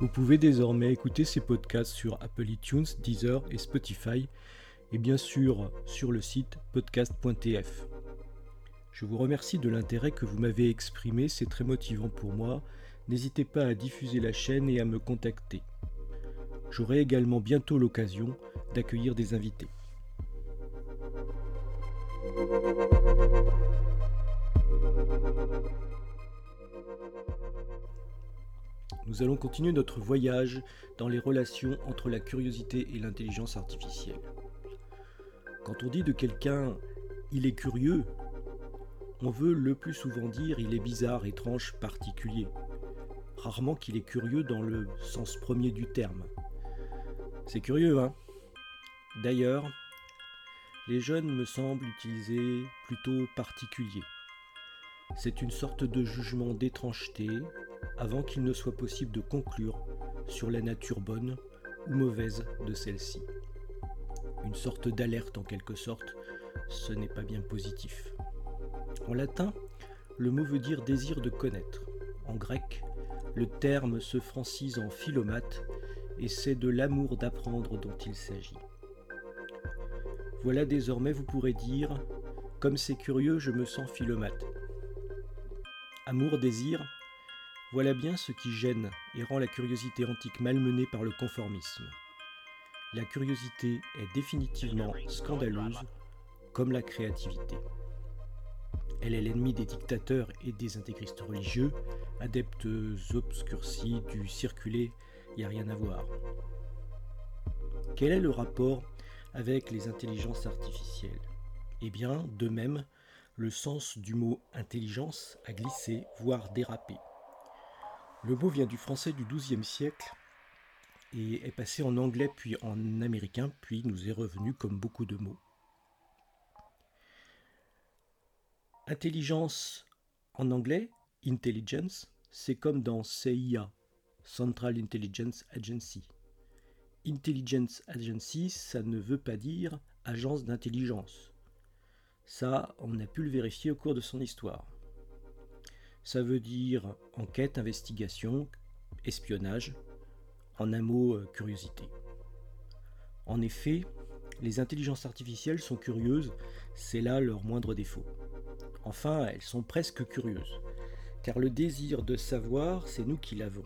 Vous pouvez désormais écouter ces podcasts sur Apple iTunes, Deezer et Spotify, et bien sûr sur le site podcast.tf. Je vous remercie de l'intérêt que vous m'avez exprimé, c'est très motivant pour moi N'hésitez pas à diffuser la chaîne et à me contacter. J'aurai également bientôt l'occasion d'accueillir des invités. Nous allons continuer notre voyage dans les relations entre la curiosité et l'intelligence artificielle. Quand on dit de quelqu'un il est curieux, on veut le plus souvent dire il est bizarre, étrange, particulier. Rarement qu'il est curieux dans le sens premier du terme. C'est curieux, hein D'ailleurs, les jeunes me semblent utiliser plutôt particulier. C'est une sorte de jugement d'étrangeté avant qu'il ne soit possible de conclure sur la nature bonne ou mauvaise de celle-ci. Une sorte d'alerte en quelque sorte, ce n'est pas bien positif. En latin, le mot veut dire désir de connaître. En grec, le terme se francise en philomate et c'est de l'amour d'apprendre dont il s'agit. Voilà désormais vous pourrez dire Comme c'est curieux, je me sens philomate. Amour, désir, voilà bien ce qui gêne et rend la curiosité antique malmenée par le conformisme. La curiosité est définitivement scandaleuse, comme la créativité. Elle est l'ennemi des dictateurs et des intégristes religieux, adeptes obscurcis du circuler, il n'y a rien à voir. Quel est le rapport avec les intelligences artificielles? Eh bien, de même, le sens du mot intelligence a glissé, voire dérapé. Le mot vient du français du XIIe siècle et est passé en anglais puis en américain, puis nous est revenu comme beaucoup de mots. Intelligence en anglais, intelligence, c'est comme dans CIA, Central Intelligence Agency. Intelligence Agency, ça ne veut pas dire agence d'intelligence. Ça, on a pu le vérifier au cours de son histoire. Ça veut dire enquête, investigation, espionnage, en un mot, euh, curiosité. En effet, les intelligences artificielles sont curieuses, c'est là leur moindre défaut. Enfin, elles sont presque curieuses, car le désir de savoir, c'est nous qui l'avons.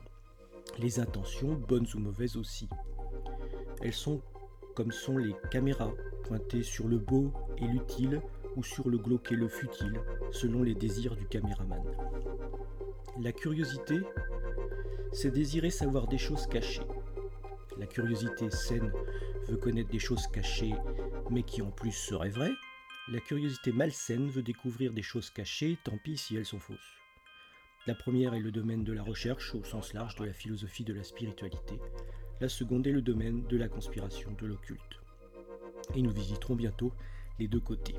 Les intentions, bonnes ou mauvaises aussi. Elles sont comme sont les caméras, pointées sur le beau et l'utile ou sur le glauque et le futile, selon les désirs du caméraman. La curiosité, c'est désirer savoir des choses cachées. La curiosité saine veut connaître des choses cachées, mais qui en plus seraient vraies. La curiosité malsaine veut découvrir des choses cachées, tant pis si elles sont fausses. La première est le domaine de la recherche au sens large de la philosophie de la spiritualité. La seconde est le domaine de la conspiration de l'occulte. Et nous visiterons bientôt les deux côtés.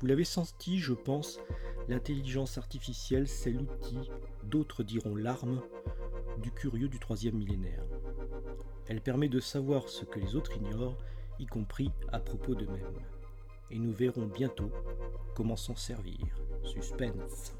Vous l'avez senti, je pense, l'intelligence artificielle, c'est l'outil, d'autres diront l'arme, du curieux du troisième millénaire. Elle permet de savoir ce que les autres ignorent, y compris à propos d'eux-mêmes. Et nous verrons bientôt comment s'en servir. Suspense.